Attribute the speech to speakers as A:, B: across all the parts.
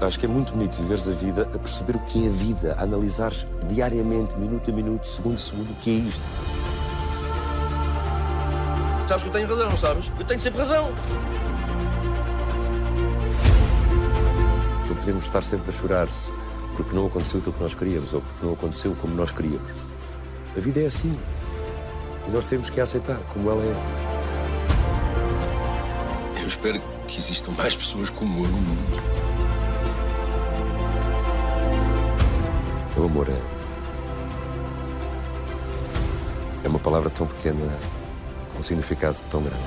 A: Acho que é muito bonito viveres a vida a perceber o que é a vida, a analisar diariamente, minuto a minuto, segundo a segundo, o que é isto.
B: Sabes que eu tenho razão, não sabes? Eu tenho sempre razão.
A: Não podemos estar sempre a chorar-se porque não aconteceu aquilo que nós queríamos ou porque não aconteceu como nós queríamos. A vida é assim. E nós temos que a aceitar como ela é.
C: Eu espero que existam mais pessoas como eu no mundo.
A: O amor é. É uma palavra tão pequena, com um significado tão grande.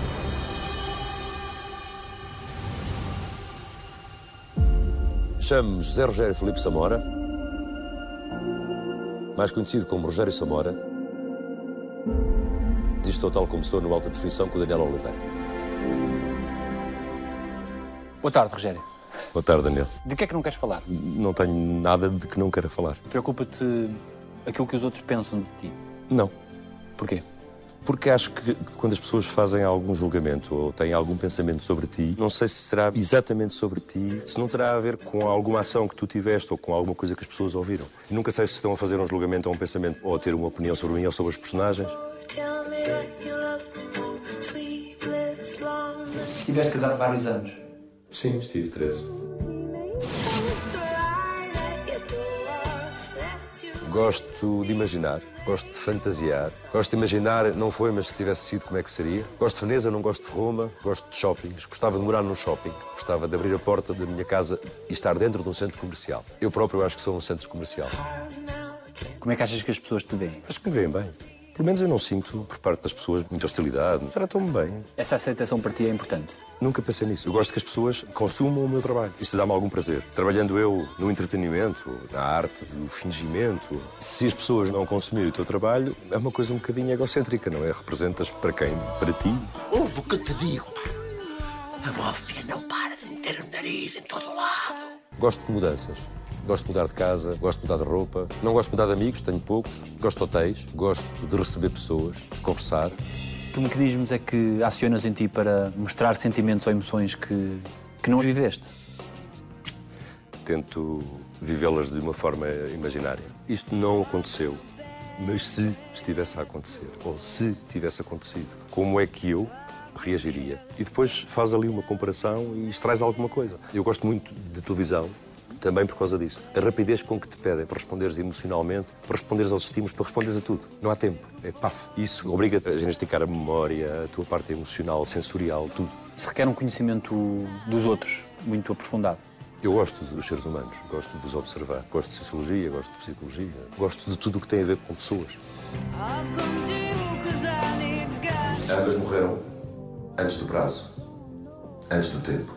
A: Chamo-me José Rogério Felipe Samora, mais conhecido como Rogério Samora. E estou tal como estou no Alta Definição com Daniel Oliveira.
D: Boa tarde, Rogério.
A: Boa tarde, Daniel.
D: De que é que não queres falar?
A: Não tenho nada de que não queira falar.
D: Preocupa-te aquilo que os outros pensam de ti?
A: Não.
D: Porquê?
A: Porque acho que quando as pessoas fazem algum julgamento ou têm algum pensamento sobre ti, não sei se será exatamente sobre ti, se não terá a ver com alguma ação que tu tiveste ou com alguma coisa que as pessoas ouviram. nunca sei se estão a fazer um julgamento ou um pensamento ou a ter uma opinião sobre mim ou sobre os personagens.
D: Estiveste casado vários anos.
A: Sim, estive 13. Gosto de imaginar, gosto de fantasiar. Gosto de imaginar, não foi, mas se tivesse sido, como é que seria. Gosto de Veneza, não gosto de Roma. Gosto de shoppings. Gostava de morar num shopping. Gostava de abrir a porta da minha casa e estar dentro de um centro comercial. Eu próprio acho que sou um centro comercial.
D: Como é que achas que as pessoas te veem?
A: Acho que me veem bem. Pelo menos eu não sinto, por parte das pessoas, muita hostilidade. Tratam-me bem.
D: Essa aceitação para ti é importante?
A: Nunca pensei nisso. Eu gosto que as pessoas consumam o meu trabalho. Isso dá-me algum prazer. Trabalhando eu no entretenimento, na arte do fingimento, se as pessoas não consumirem o teu trabalho, é uma coisa um bocadinho egocêntrica, não é? Representas para quem? Para ti?
E: Ouve o que te digo, pá. A máfia não para de meter o nariz em todo lado.
A: Gosto de mudanças. Gosto de mudar de casa, gosto de mudar de roupa. Não gosto de mudar de amigos, tenho poucos. Gosto de hotéis, gosto de receber pessoas, de conversar.
D: Que mecanismos é que acionas em ti para mostrar sentimentos ou emoções que, que não viveste?
A: Tento vivê-las de uma forma imaginária. Isto não aconteceu, mas se estivesse a acontecer, ou se tivesse acontecido, como é que eu reagiria? E depois faz ali uma comparação e extrais alguma coisa. Eu gosto muito de televisão, também por causa disso. A rapidez com que te pedem para responderes emocionalmente, para responderes aos estímulos, para responderes a tudo. Não há tempo. É paf. Isso obriga-te a ginasticar a memória, a tua parte emocional, sensorial, tudo.
D: Isso requer um conhecimento dos outros muito aprofundado.
A: Eu gosto dos seres humanos, gosto de os observar. Gosto de sociologia, gosto de psicologia, gosto de tudo o que tem a ver com pessoas. Ambas morreram antes do prazo, antes do tempo.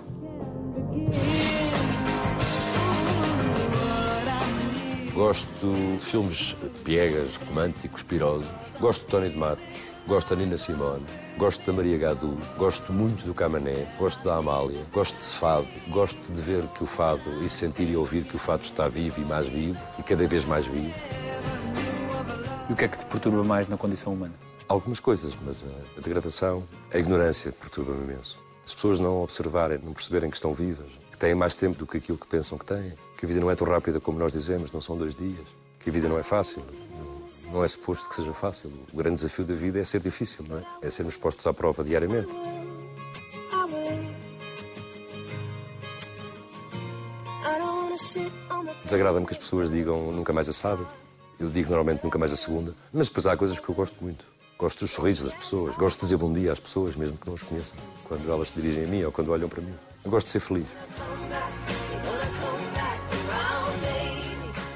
A: Gosto de filmes piegas, românticos, pirosos. Gosto de Tony de Matos, gosto da Nina Simone, gosto da Maria Gadu, gosto muito do Camané, gosto da Amália, gosto de fado, gosto de ver que o fado e sentir e ouvir que o fado está vivo e mais vivo e cada vez mais vivo.
D: E o que é que te perturba mais na condição humana?
A: Algumas coisas, mas a degradação, a ignorância perturba-me imenso. As pessoas não observarem, não perceberem que estão vivas, que têm mais tempo do que aquilo que pensam que têm, que a vida não é tão rápida como nós dizemos, não são dois dias, que a vida não é fácil, não é suposto que seja fácil. O grande desafio da vida é ser difícil, não é? É sermos postos à prova diariamente. Desagrada-me que as pessoas digam nunca mais a sábado. Eu digo normalmente nunca mais a segunda. Mas depois há coisas que eu gosto muito. Gosto dos sorrisos das pessoas. Gosto de dizer bom dia às pessoas, mesmo que não as conheçam. Quando elas se dirigem a mim ou quando olham para mim. Eu gosto de ser feliz.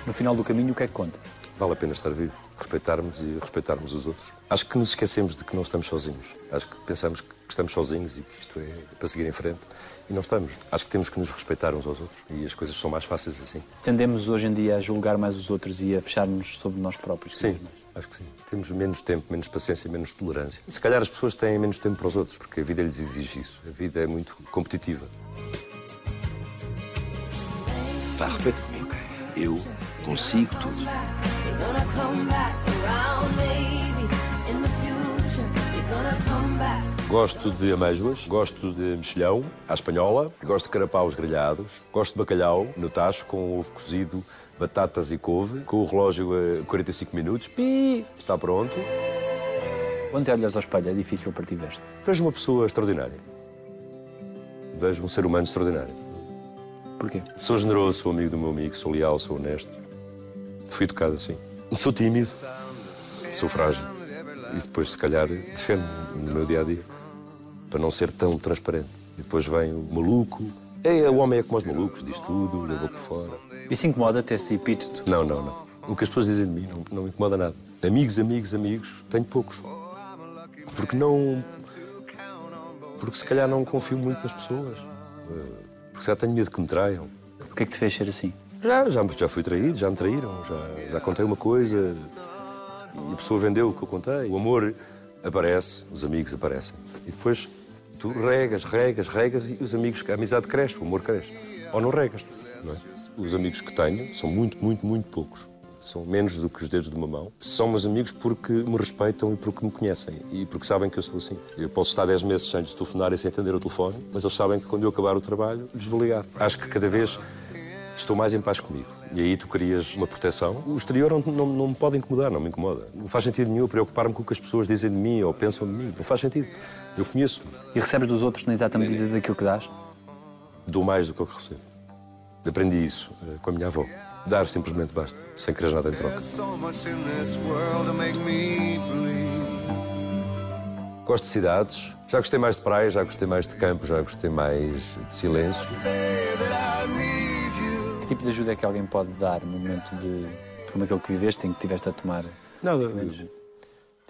D: No final do caminho, o que é que conta?
A: Vale a pena estar vivo, respeitarmos e respeitarmos os outros. Acho que nos esquecemos de que não estamos sozinhos. Acho que pensamos que estamos sozinhos e que isto é para seguir em frente. E não estamos. Acho que temos que nos respeitar uns aos outros. E as coisas são mais fáceis assim.
D: Tendemos hoje em dia a julgar mais os outros e a fechar-nos sobre nós próprios.
A: Sim, acho que sim. Temos menos tempo, menos paciência, menos tolerância. E se calhar as pessoas têm menos tempo para os outros, porque a vida lhes exige isso. A vida é muito competitiva.
E: Vá, repete comigo. Eu consigo tudo.
A: Gosto de amêijoas, gosto de mexilhão à espanhola, gosto de carapaus grelhados, gosto de bacalhau no tacho com ovo cozido, batatas e couve, com o relógio a 45 minutos. Pi! Está pronto.
D: Quando te olhas ao espelho, é difícil para ti ver
A: Vejo uma pessoa extraordinária. Vejo um ser humano extraordinário.
D: Porquê?
A: Sou generoso, sou amigo do meu amigo, sou leal, sou honesto. Fui educado assim. Sou tímido, sou frágil. E depois, se calhar, defendo-me no meu dia a dia para não ser tão transparente. E depois vem o maluco. É, o homem é como os malucos, diz tudo, da boca fora.
D: Isso incomoda ter esse epíteto?
A: Não, não, não. O que as pessoas dizem de mim não, não me incomoda nada. Amigos, amigos, amigos, tenho poucos. Porque não. Porque se calhar não confio muito nas pessoas. Eh, Porque já tenho medo que me traiam.
D: O que é que te fez ser assim?
A: Já, já, já fui traído, já me traíram, já, já contei uma coisa e a pessoa vendeu o que eu contei. O amor aparece, os amigos aparecem. E depois tu regas, regas, regas e os amigos, a amizade cresce, o amor cresce. Ou não regas, não é? Os amigos que tenho são muito, muito, muito poucos. São menos do que os dedos de uma mão. São meus amigos porque me respeitam e porque me conhecem e porque sabem que eu sou assim. Eu posso estar 10 meses sem telefonar e sem atender o telefone, mas eles sabem que quando eu acabar o trabalho, lhes vou ligar. Acho que cada vez estou mais em paz comigo. E aí tu crias uma proteção. O exterior não, não, não me pode incomodar, não me incomoda. Não faz sentido nenhum preocupar-me com o que as pessoas dizem de mim ou pensam de mim. Não faz sentido. Eu conheço.
D: E recebes dos outros na exata medida daquilo que dás?
A: Dou mais do que eu que recebo. Aprendi isso eh, com a minha avó. Dar simplesmente basta, sem querer nada em troca. Gosto de cidades. Já gostei mais de praia, já gostei mais de campo, já gostei mais de silêncio.
D: Tipo de ajuda é que alguém pode dar no momento de, de como aquele que viveste, em que estiveste a tomar?
A: Nada.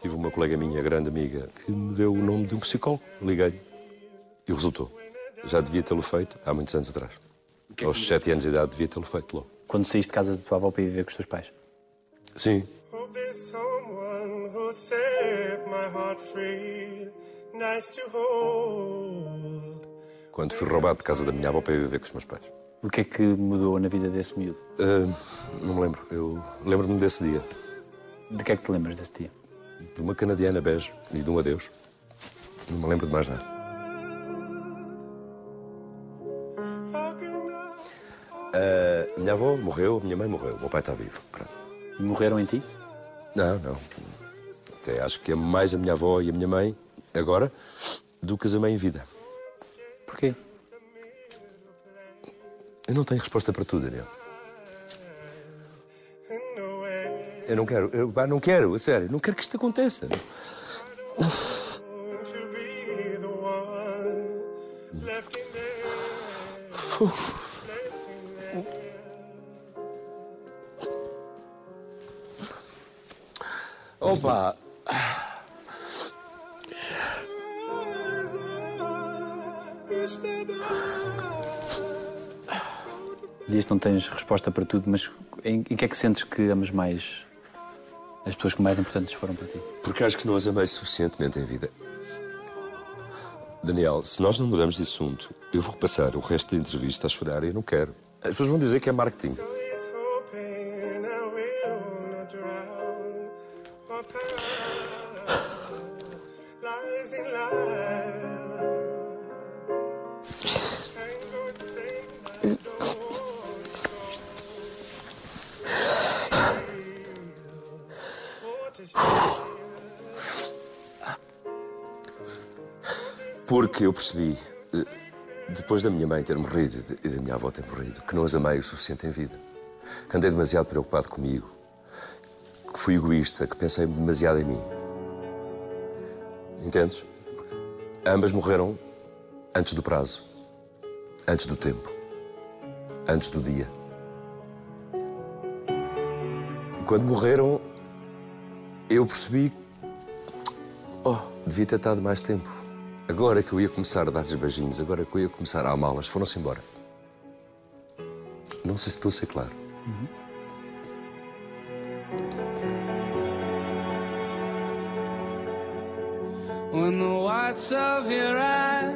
A: Tive uma colega minha, grande amiga, que me deu o nome de um psicólogo. Liguei-lhe. E resultou. Já devia tê-lo feito há muitos anos atrás. Aos sete anos de idade devia tê-lo feito logo.
D: Quando saíste de casa da tua avó para ir viver com os teus pais?
A: Sim.
F: Hope there's someone who set my heart free. Nice to hold.
A: Quando fui roubado de casa da minha avó para ir viver com os meus pais.
D: O que é que mudou na vida desse miúdo?
A: Ah, não me lembro. Eu lembro-me desse dia.
D: De que é que te lembras desse dia?
A: De uma canadiana bege e de um adeus. Não me lembro de mais nada. Ah, minha avó morreu, minha mãe morreu. O meu pai está vivo. Pronto.
D: E morreram em ti?
A: Não, não. Até acho que é mais a minha avó e a minha mãe, agora, do que as amei em vida.
D: Porquê?
A: Eu não tenho resposta para tudo, Daniel. Eu não quero, eu pá, não quero, a sério, não quero que isto aconteça.
F: to
D: Que não tens resposta para tudo, mas em, em que é que sentes que amas mais as pessoas que mais importantes foram para ti?
A: Porque acho que não as amei suficientemente em vida. Daniel, se nós não mudamos de assunto, eu vou passar o resto da entrevista a chorar e eu não quero. As pessoas vão dizer que é marketing. Percebi, eh, depois da minha mãe ter morrido e da minha avó ter morrido, que não as amei o suficiente em vida. Que andei demasiado preocupado comigo. Que fui egoísta, que pensei demasiado em mim. Entendes? Ambas morreram antes do prazo, antes do tempo, antes do dia. E quando morreram, eu percebi Oh, devia ter estado mais tempo. Agora que eu ia começar a dar-lhes beijinhos, agora que eu ia começar a amá-las, foram-se embora. Não sei se estou a ser claro.
G: When the whites of your eyes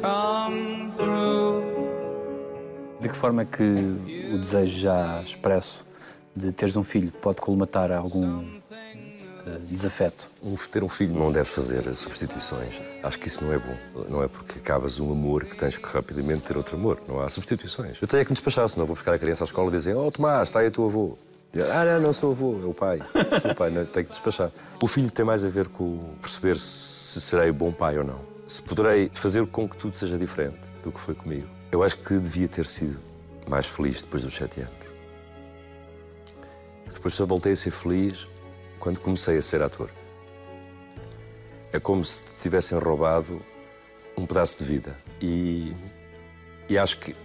G: come through.
D: De que forma é que o desejo já expresso de teres um filho pode colmatar algum desafeto.
A: Um- Ter um filho não deve fazer substituições. Acho que isso não é bom. Não é porque acabas um amor que tens que rapidamente ter outro amor. Não há substituições. Eu tenho é que me despachar, senão vou buscar a criança à escola e dizer Oh, Tomás, está aí o teu avô. Ah, não, não sou avô, é o pai. Sou o pai, não, tenho que despachar. O filho tem mais a ver com perceber se serei bom pai ou não. Se poderei fazer com que tudo seja diferente do que foi comigo. Eu acho que devia ter sido mais feliz depois dos sete anos. Depois só voltei a ser feliz quando comecei a ser ator. É como se tivessem roubado um pedaço de vida. E, e acho que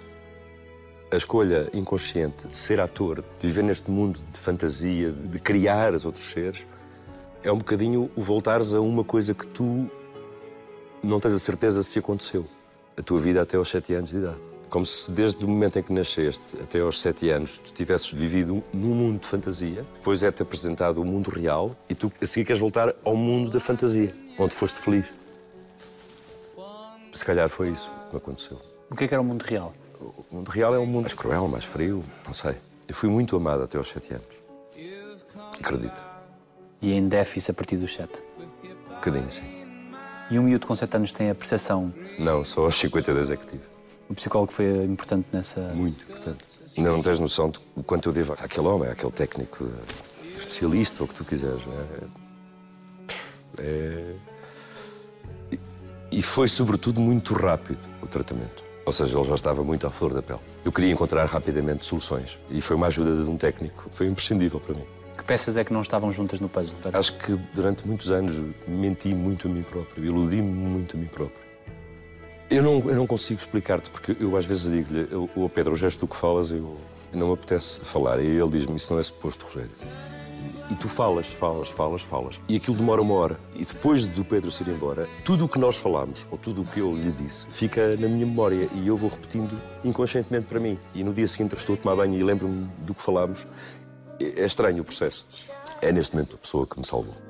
A: a escolha inconsciente de ser ator, de viver neste mundo de fantasia, de, de criar os outros seres, é um bocadinho o voltares a uma coisa que tu não tens a certeza se aconteceu. A tua vida até aos sete anos de idade. Como se desde o momento em que nasceste até aos sete anos tu tivesses vivido num mundo de fantasia, depois é-te apresentado o mundo real e tu a seguir queres voltar ao mundo da fantasia, onde foste feliz. Se calhar foi isso que me aconteceu.
D: O que é que era o mundo real?
A: O mundo real é um mundo mais cruel, mais frio, não sei. Eu fui muito amado até aos sete anos. Acredita.
D: E em déficit a partir dos sete.
A: Um bocadinho, sim.
D: E um miúdo com sete anos tem a percepção.
A: Não, só aos 52 é que tive.
D: O psicólogo foi importante nessa.
A: Muito importante. Não tens noção do quanto eu devo àquele homem, àquele técnico, de- especialista, ou o que tu quiseres. Né? É... E- E foi, sobretudo, muito rápido o tratamento. Ou seja, ele já estava muito à flor da pele. Eu queria encontrar rapidamente soluções. E foi uma ajuda de um técnico. Foi imprescindível para mim.
D: Que peças é que não estavam juntas no puzzle?
A: Acho que durante muitos anos menti muito a mim próprio, iludi-me muito a mim próprio. Eu não, eu não consigo explicar-te, porque eu às vezes digo-lhe, o Pedro, hoje és tu que falas, eu não me apetece falar. E ele diz-me, isso não é suposto, Rogério. E tu falas, falas, falas, falas. E aquilo demora uma hora. E depois do Pedro se ir embora, tudo o que nós falamos, ou tudo o que eu lhe disse, fica na minha memória e eu vou repetindo inconscientemente para mim. E no dia seguinte estou a tomar banho e lembro-me do que falámos. É é estranho o processo. É neste momento a pessoa que me salvou.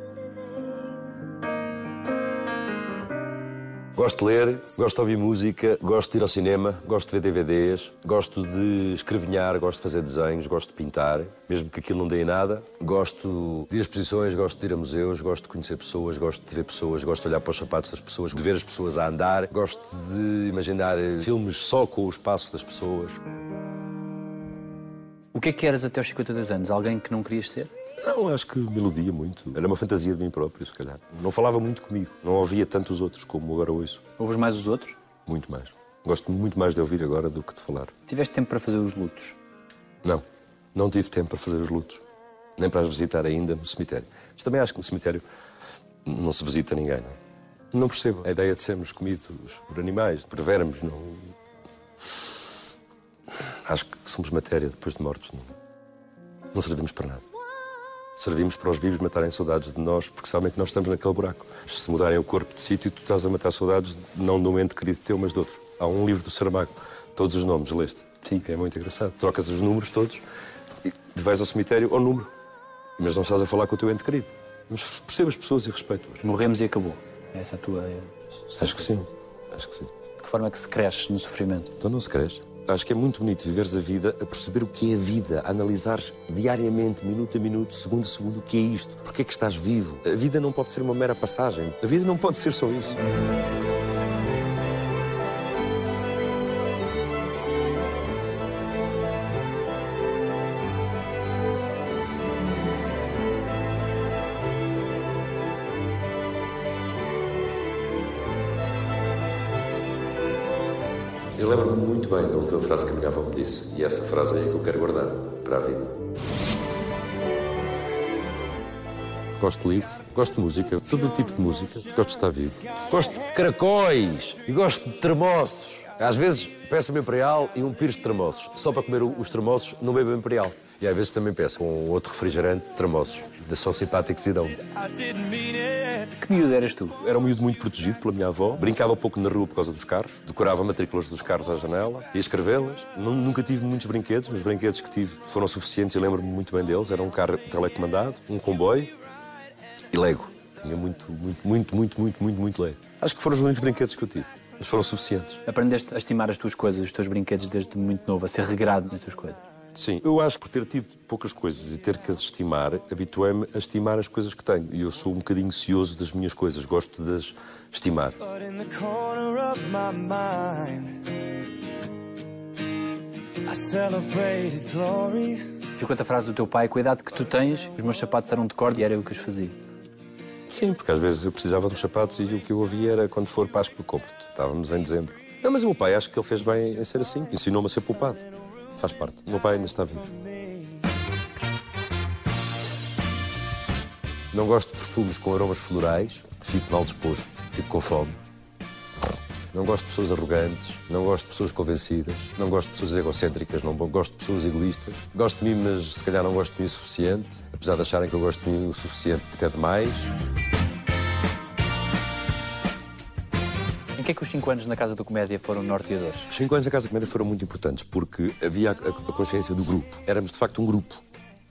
A: Gosto de ler, gosto de ouvir música, gosto de ir ao cinema, gosto de ver DVDs, gosto de escrevinhar, gosto de fazer desenhos, gosto de pintar, mesmo que aquilo não dê em nada. Gosto de ir a exposições, gosto de ir a museus, gosto de conhecer pessoas, gosto de ver pessoas, gosto de olhar para os sapatos das pessoas, de ver as pessoas a andar, gosto de imaginar eh, filmes só com o espaço das pessoas.
D: O que é que eras até aos 52 anos? Alguém que não querias ser?
A: Não, acho que me iludia muito. Era uma fantasia de mim próprio, se calhar. Não falava muito comigo, não ouvia tanto os outros como agora ouço.
D: Ouves mais os outros?
A: Muito mais. Gosto muito mais de ouvir agora do que de falar.
D: Tiveste tempo para fazer os lutos?
A: Não, não tive tempo para fazer os lutos. Nem para as visitar ainda no cemitério. Mas também acho que no cemitério não se visita ninguém, não é? Não percebo a ideia de sermos comidos por animais, por vermes, não... Acho que somos matéria depois de mortos. Não, não servimos para nada. Servimos para os vivos matarem saudades de nós, porque sabem que nós estamos naquele buraco. Se mudarem o corpo de sítio, tu estás a matar saudades não de um ente querido teu, mas de outro. Há um livro do Saramago, todos os nomes, leste?
D: Sim.
A: Que é muito engraçado. Trocas os números todos e vais ao cemitério ao número, mas não estás a falar com o teu ente querido. Mas perceba as pessoas e respeito-as.
D: Morremos e acabou. Essa é a tua.
A: Acho que sim, acho que sim.
D: De que forma é que se cresce no sofrimento?
A: Então não se cresce. Acho que é muito bonito viveres a vida, a perceber o que é a vida, a analisares diariamente, minuto a minuto, segundo a segundo, o que é isto, porque é que estás vivo. A vida não pode ser uma mera passagem. A vida não pode ser só isso. Última frase que a minha avó me disse, e essa frase é que eu quero guardar para a vida. Gosto de livros, gosto de música, todo o tipo de música, gosto de estar vivo. Gosto de caracóis e gosto de termossos. Às vezes peço um imperial e um pires de termossos, só para comer os termossos não bebo imperial. E às vezes também peço um outro refrigerante de são simpáticos e dão.
D: Que miúdo eras tu?
A: Era um miúdo muito protegido pela minha avó. Brincava pouco na rua por causa dos carros. Decorava matrículas dos carros à janela. Ia escrevê-las. Nu- Nunca tive muitos brinquedos, mas os brinquedos que tive foram suficientes e lembro-me muito bem deles. Era um carro telecomandado, um comboio e Lego. Tinha muito, muito, muito, muito, muito, muito, muito Lego. Acho que foram os únicos brinquedos que eu tive. Mas foram suficientes.
D: Aprendeste a estimar as tuas coisas, os teus brinquedos desde muito novo, a ser regrado nas tuas coisas.
A: Sim, eu acho que por ter tido poucas coisas e ter que as estimar, habituei-me a estimar as coisas que tenho. E eu sou um bocadinho cioso das minhas coisas, gosto de as estimar.
D: Ficou-te a frase do teu pai, com a idade que tu tens, os meus sapatos eram de corda e era eu que os fazia.
A: Sim, porque às vezes eu precisava dos sapatos e o que eu ouvia era quando for Páscoa compro Estávamos em dezembro. Não, mas o meu pai acho que ele fez bem em ser assim. Ensinou-me a ser poupado. Faz parte. O meu pai ainda está vivo. Não gosto de perfumes com aromas florais. Fico mal disposto. Fico com fome. Não gosto de pessoas arrogantes, não gosto de pessoas convencidas, não gosto de pessoas egocêntricas, não gosto de pessoas egoístas. Gosto de mim, mas se calhar não gosto de mim o suficiente, apesar de acharem que eu gosto de mim o suficiente até demais.
D: Em que é que os 5 anos na Casa da Comédia foram norteadores?
A: Os cinco anos da Casa de Comédia foram muito importantes porque havia a, consciência do grupo. Éramos, de facto, um grupo.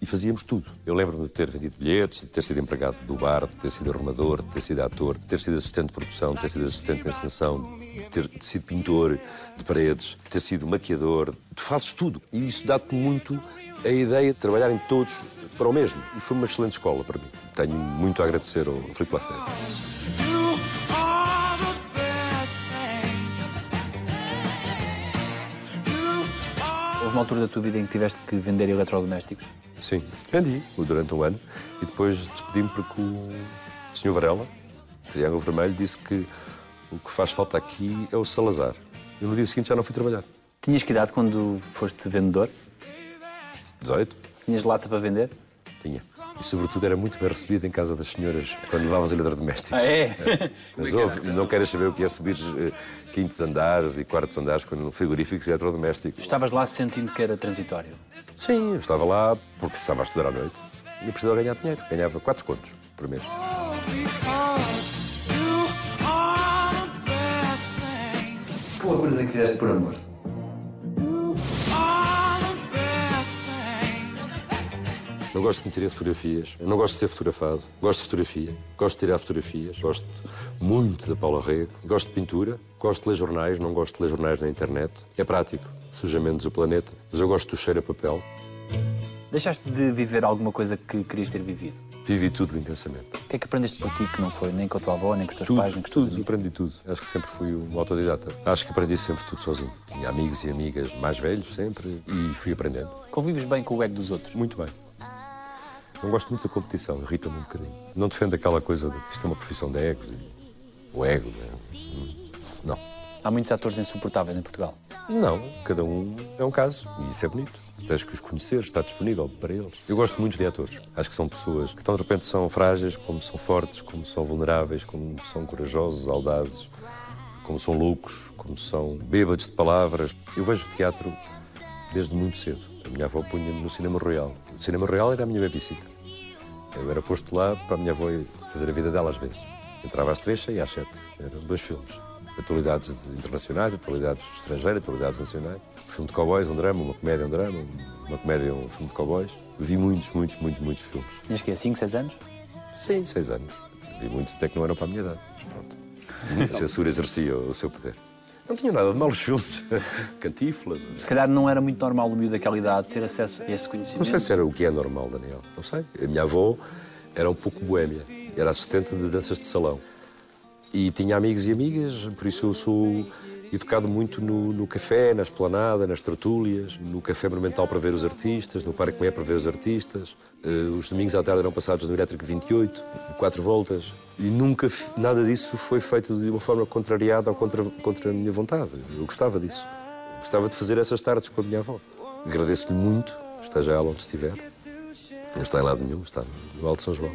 A: E fazíamos tudo. Eu lembro-me de ter vendido bilhetes, de ter sido empregado do bar, de ter sido arrumador, de ter sido ator, de ter sido assistente de produção, de ter sido assistente de encenação, de ter sido pintor de paredes, de ter sido maquiador. Tu fazes tudo. E isso dá-te muito a ideia de trabalharem todos para o mesmo. E foi uma excelente escola para mim. Tenho muito a agradecer ao Filipe Lafayette.
D: Houve uma altura da tua vida em que tiveste que vender eletrodomésticos?
A: Sim, vendi durante um ano e depois despedi-me porque o Sr. Varela, Triângulo Vermelho, disse que o que faz falta aqui é o Salazar. E no dia seguinte já não fui trabalhar.
D: Tinhas que idade quando foste vendedor?
A: 18?
D: Tinhas lata para vender?
A: Tinha. E sobretudo era muito bem recebido em casa das senhoras quando levava os eletrodomésticos.
D: é?
A: Mas houve, não queres saber o que é subir eh, quintos andares e quartos andares com frigoríficos e eletrodomésticos.
D: Estavas lá sentindo que era transitório.
A: Sim, eu estava lá porque estava a estudar à noite e precisava ganhar dinheiro. Ganhava 4 contos por mês.
D: Qual a coisa que fizeste por amor?
A: Não gosto de me tirar fotografias, eu não gosto de ser fotografado, gosto de fotografia, gosto de tirar fotografias, gosto muito da Paula Rego, gosto de pintura, gosto de ler jornais, não gosto de ler jornais na internet. É prático, suja menos o planeta, mas eu gosto do cheiro a papel.
D: Deixaste de viver alguma coisa que querias ter vivido?
A: Vivi tudo intensamente.
D: O que é que aprendeste por ti que não foi nem com a tua avó, nem com os teus
A: Tudo,
D: pais, nem com os teus
A: tudo, aprendi tudo. Acho que sempre fui um autodidata. Acho que aprendi sempre tudo sozinho. Tinha amigos e amigas mais velhos sempre e fui aprendendo.
D: Convives bem com o ego dos outros?
A: Muito bem. Não gosto muito da competição, irrita-me um bocadinho. Não defendo aquela coisa de que isto é uma profissão de ego. O ego, né? Não.
D: Há muitos atores insuportáveis em Portugal.
A: Não, cada um é um caso e isso é bonito. Tens que os conhecer, está disponível para eles. Eu gosto muito de atores. Acho que são pessoas que, tão de repente, são frágeis, como são fortes, como são vulneráveis, como são corajosos, audazes, como são loucos, como são bêbados de palavras. Eu vejo o teatro desde muito cedo. A minha avó punha-me no Cinema Royal. O Cinema Royal era a minha babysitter. Eu era posto lá para a minha avó fazer a vida dela às vezes. Entrava às três e às sete. Eram dois filmes. Atualidades internacionais, atualidades estrangeiras, atualidades nacionais. Um filme de cowboys, um drama, uma comédia, um drama, uma comédia, um filme de cowboys. Vi muitos, muitos, muitos, muitos filmes.
D: Tinhas que 5, 6 anos?
A: Sim, seis anos. Vi muitos até que não eram para a minha idade. Mas pronto. A censura exercia o seu poder. Não tinha nada de mal os filmes. Cantífulas.
D: Se calhar não era muito normal o miúdo daquela idade ter acesso a esse
A: Não
D: conhecimento.
A: sei se era o que é normal, Daniel. Não sei. A minha avó era um pouco boémia. Era assistente de danças de salão. E tinha amigos e amigas, por isso eu sou educado muito no, no café, na esplanada, nas tertúlias, no café monumental para ver os artistas, no Parque Meia para ver os artistas. Eh, os domingos à tarde eram passados no Elétrico 28, de quatro voltas. E nunca, nada disso foi feito de uma forma contrariada ou contra, contra a minha vontade. Eu gostava disso. Gostava de fazer essas tardes com a minha avó. Agradeço-lhe muito, esteja ela onde estiver. Não está em lado nenhum, está no Alto São João.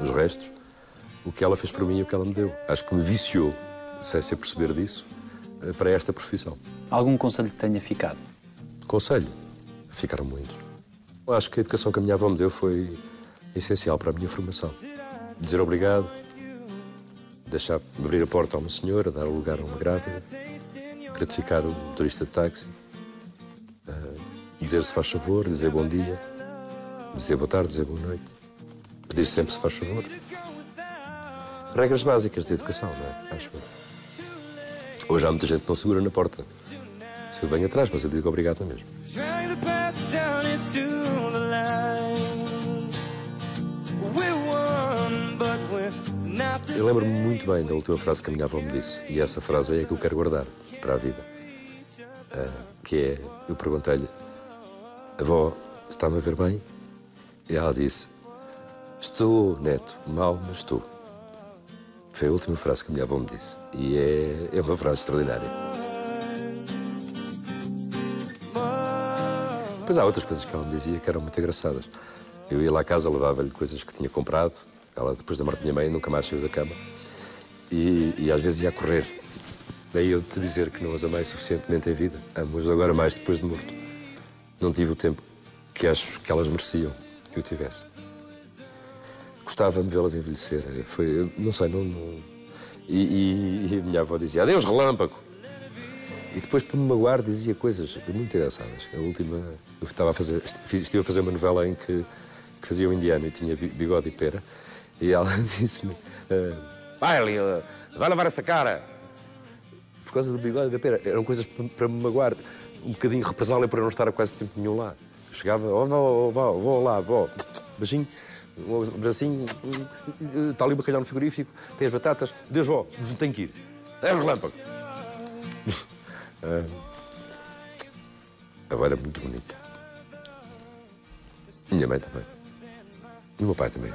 A: Os restos, o que ela fez por mim e o que ela me deu. Acho que me viciou, sem ser perceber disso, eh, para esta profissão.
D: Algum conselho que tenha ficado?
A: Conselho, ficaram muitos. Acho que a educação que a minha avó me deu foi essencial para a minha formação. Dizer obrigado, deixar abrir a porta a uma senhora, dar lugar a uma grávida, gratificar o motorista de táxi, eh, dizer se faz favor, dizer bom dia, dizer boa tarde, dizer boa noite, pedir sempre se faz favor. Regras básicas de educação, não é? Acho eu. Hoje há muita gente que não segura na porta. Se eu venho atrás, mas eu digo obrigado na lembro-me muito bem da última frase que a minha avó me disse, e essa frase é a que eu quero guardar para a vida. Ah, que é, eu perguntei-lhe, avó, está-me a ver bem? E ela disse, estou, neto, mal, mas estou. Foi a última frase que a minha avó me disse. E é, é uma frase extraordinária. Depois há outras coisas que ela me dizia que eram muito engraçadas. Eu ia lá à casa, levava-lhe coisas que tinha comprado. Ela, depois da morte da minha mãe, nunca mais saiu da cama. E, e às vezes ia correr. Daí eu te dizer que não as amei suficientemente em vida. Amo-as agora mais depois de morto. Não tive o tempo que acho que elas mereciam que eu tivesse. Gostava de vê-las envelhecer. Foi, não sei, não. não... E, e- e a minha avó dizia: Adeus, relâmpago! E depois, para me magoar, dizia coisas muito engraçadas. A última, eu estava a fazer, estive a fazer uma novela em que, que fazia um indiano e tinha bi- bigode e pera. E ela disse-me: eh, Vai ali, eh, vai lavar essa cara! Por causa do bigode da pera. Eram coisas para, para me magoar. Um bocadinho represália eu não estar há quase tempo nenhum lá. Chegava, ó, vó, vó, vó, lá, vó, beijinho, um bracinho, está ali o bacalhau no frigorífico, tem as batatas, Deus, vó, tenho que ir. É os relâmpagos. Ah, a avó era muito bonita. Minha mãe também. E o meu pai também.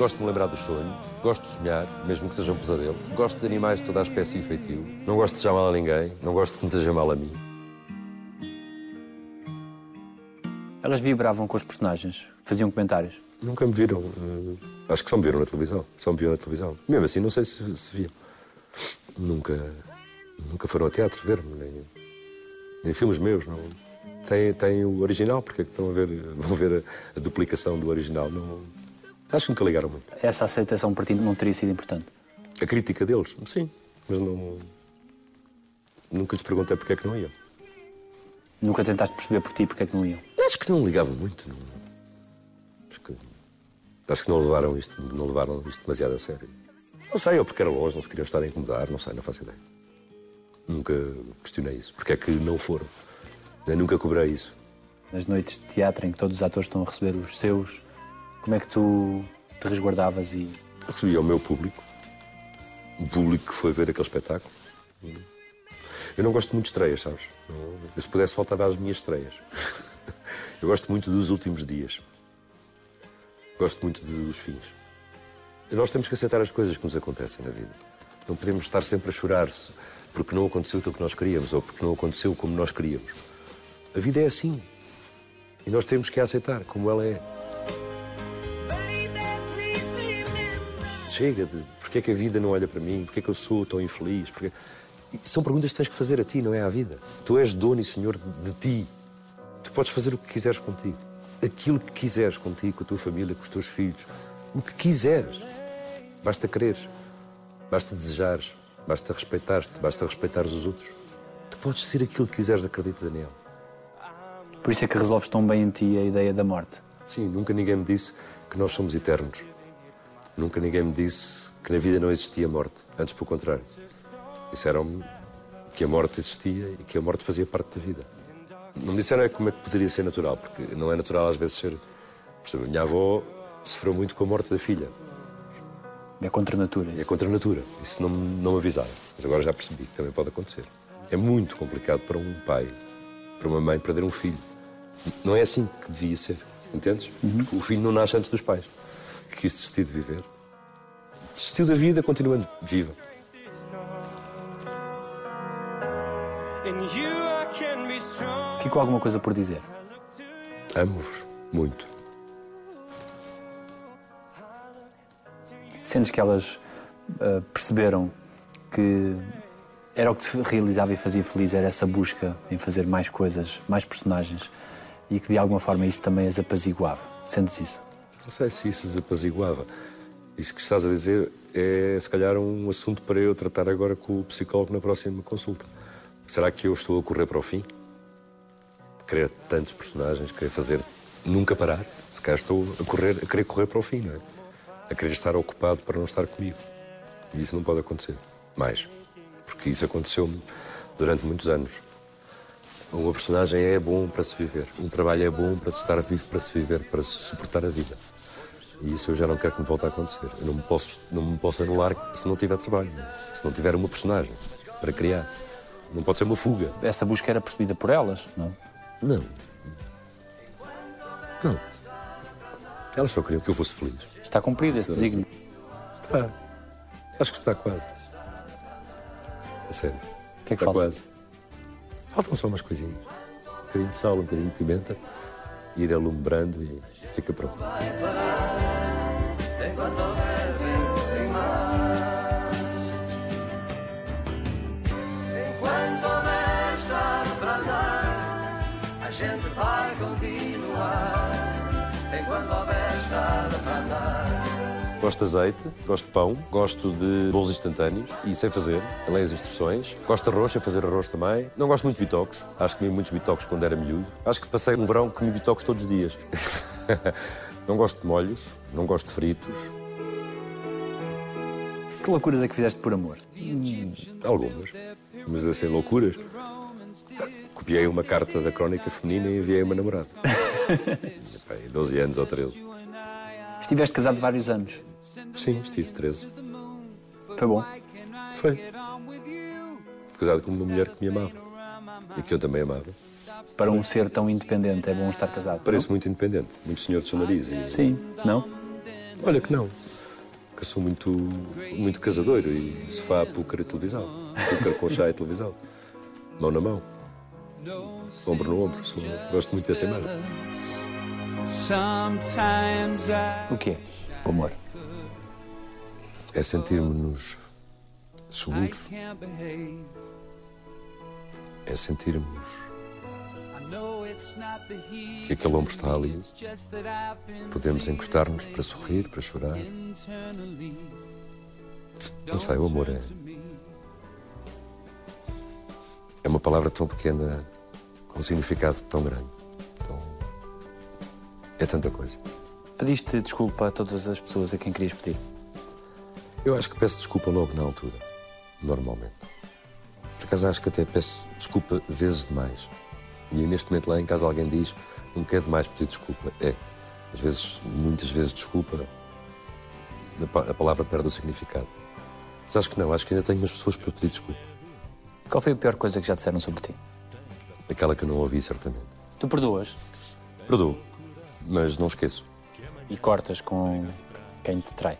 A: Gosto de me lembrar dos sonhos, gosto de sonhar, mesmo que sejam pesadelos. Gosto de animais de toda a espécie e feitio. Não gosto de desejar mal a ninguém, não gosto que me deseja mal a mim.
D: Elas vibravam com os personagens, faziam comentários.
A: Nunca me viram. eh, acho que só me viram na televisão. Só me viram na televisão. Mesmo assim, não sei se, se viam. Nunca, nunca foram ao teatro ver-me, nem, nem filmes meus. Não. Tem, tem o original, porque é que estão a ver, vão ver a, a duplicação do original. Não, acho que nunca ligaram muito.
D: Essa aceitação para ti não teria sido importante.
A: A crítica deles, sim, mas não. Nunca lhes perguntei porque é que não iam.
D: Nunca tentaste perceber por ti porque é que não iam.
A: Acho que não ligavam muito. Não. Acho, que, acho que não levaram isto, não levaram isto demasiado a sério. Não sei, ou porque era longe, não se queriam estar a incomodar, não sei, não faço ideia. Nunca questionei isso. Porque é que não foram? Eu nunca cobrei isso.
D: Nas noites de teatro em que todos os atores estão a receber os seus, como é que tu te resguardavas e
A: Eu recebi ao meu público, o público que foi ver aquele espetáculo. Eu não gosto muito de estreias, sabes? Eu, se pudesse, faltava às minhas estreias. Eu gosto muito dos últimos dias. Gosto muito dos fins. Nós temos que aceitar as coisas que nos acontecem na vida. Não podemos estar sempre a chorar-se porque não aconteceu aquilo que nós queríamos ou porque não aconteceu como nós queríamos. A vida é assim. E nós temos que a aceitar como ela é. Chega de porque é que a vida não olha para mim, porque é que eu sou tão infeliz. Porque... São perguntas que tens que fazer a ti, não é à vida. Tu és dono e senhor de, de ti. Tu podes fazer o que quiseres contigo. Aquilo que quiseres contigo, com a tua família, com os teus filhos. O que quiseres. Basta quereres. Basta desejares. Basta respeitar-te. Basta respeitares os outros. Tu podes ser aquilo que quiseres, acredita, Daniel.
D: por isso é que resolves tão bem em ti a ideia da morte?
A: Sim, nunca ninguém me disse que nós somos eternos. Nunca ninguém me disse que na vida não existia morte. Antes, pelo contrário. Disseram-me que a morte existia e que a morte fazia parte da vida. Não me disseram é como é que poderia ser natural, porque não é natural às vezes ser. Por exemplo, minha avó sofreu muito com a morte da filha.
D: É contra a natura.
A: É contra a natura. Isso não, me- não me avisaram. Mas agora já percebi que também pode acontecer. É muito complicado para um pai, para uma mãe, perder um filho. Não é assim que devia ser. Entendes? Porque O filho não nasce antes dos pais. Que quis desistir de viver. Desistiu da vida, continuando viva.
D: Ficou alguma coisa por dizer?
A: Amo-vos muito.
D: Sentes que elas ah, perceberam que era o que te realizava e fazia feliz, era essa busca em fazer mais coisas, mais personagens e que de alguma forma isso também as apaziguava. Sentes isso?
A: Não sei se isso desapaziguava. Isso que estás a dizer é, se calhar, um assunto para eu tratar agora com o psicólogo na próxima consulta. Será que eu estou a correr para o fim? Querer tantos personagens, querer fazer nunca parar? Se calhar estou a, correr, a querer correr para o fim, não é? A querer estar ocupado para não estar comigo. E isso não pode acontecer. Mais. Porque isso aconteceu-me durante muitos anos. Uma personagem é bom para se viver. Um trabalho é bom para se estar vivo, para se viver, para se suportar a vida. E isso eu já não quero que me volte a acontecer. Eu não me posso, não me posso anular se não tiver trabalho, se não tiver uma personagem para criar. Não pode ser uma fuga.
D: Essa busca era percebida por elas, não?
A: Não. Não. Elas só queriam que eu fosse feliz.
D: Está cumprido esse desígnio.
A: Está. Acho que está quase. A sério.
D: O que é que
A: está
D: falta?
A: quase. Faltam só umas coisinhas. Um bocadinho de sal, um bocadinho de pimenta, ir alumbrando e fica pronto. Gosto de azeite, gosto de pão, gosto de bolos instantâneos e sei fazer, leio as instruções. Gosto de arroz, sei fazer arroz também. Não gosto muito de bitocos, acho que comi muitos bitocos quando era miúdo. Acho que passei um verão que comi bitocos todos os dias. não gosto de molhos, não gosto de fritos,
D: Que loucuras é que fizeste por amor?
A: algumas, mas assim, loucuras. Copiei uma carta da crónica feminina e enviei a uma namorada. Tinha, pá, aí 12 anos ou 13.
D: Estiveste casado vários anos.
A: Sim, estive 13.
D: Foi bom.
A: Foi. Fui casado com uma mulher que me amava e que eu também amava.
D: Para um ser tão independente, é bom estar casado.
A: Parece muito independente, muito senhor de seu nariz. E,
D: não? Sim, não?
A: Olha que não. Que eu sou muito, muito casadoiro e sofá, púcar e televisão. Púcar com chá e televisão. Mão na mão. Ombro no ombro. Sou- gosto muito dessa imagem.
G: Sometimes I
D: O quê? O amor.
A: É sentirmos-nos seguros. É sentirmos que aquele ombro está ali. Podemos encostar-nos para sorrir, para chorar. Não sei, o amor é. É uma palavra tão pequena, com um significado tão grande. É tanta coisa.
D: Pediste desculpa a todas as pessoas a quem querias pedir.
A: Eu acho que peço desculpa logo na altura, normalmente. Por acaso acho que até peço desculpa vezes demais. E neste momento lá em casa alguém diz nunca é demais pedir desculpa. É. Às vezes, muitas vezes desculpa, a pa- a palavra perde o significado. Mas acho que não, acho que ainda tenho umas pessoas para pedir desculpa.
D: Qual foi a pior coisa que já disseram sobre ti?
A: Aquela que eu não ouvi, certamente.
D: Tu perdoas
A: Perdoo, mas não esqueço.
D: e cortas com quem te trai.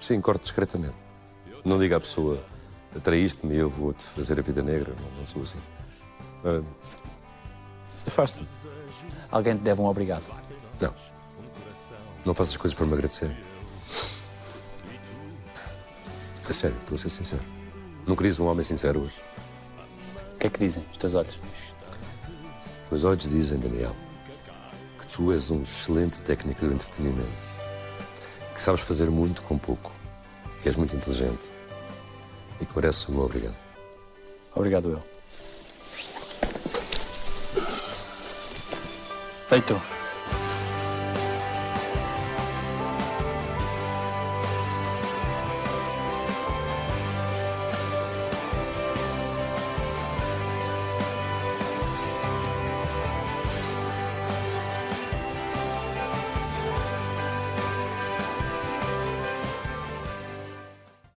A: Sim, corto discretamente. Não diga à pessoa, traíste-me e eu vou-te fazer a vida negra. Não, não sou assim. Ah, Afasto-me.
D: Alguém te deve um obrigado.
A: Não. Não faças coisas para me agradecer. É sério, estou a ser sincero. Não querias um homem sincero hoje?
D: O que é que dizem os teus olhos?
A: Meus olhos dizem, Daniel, tu és um excelente técnico do entretenimento. Que sabes fazer muito com pouco. Que és muito inteligente. E que mereces o meu obrigado.
D: Obrigado eu. Feito.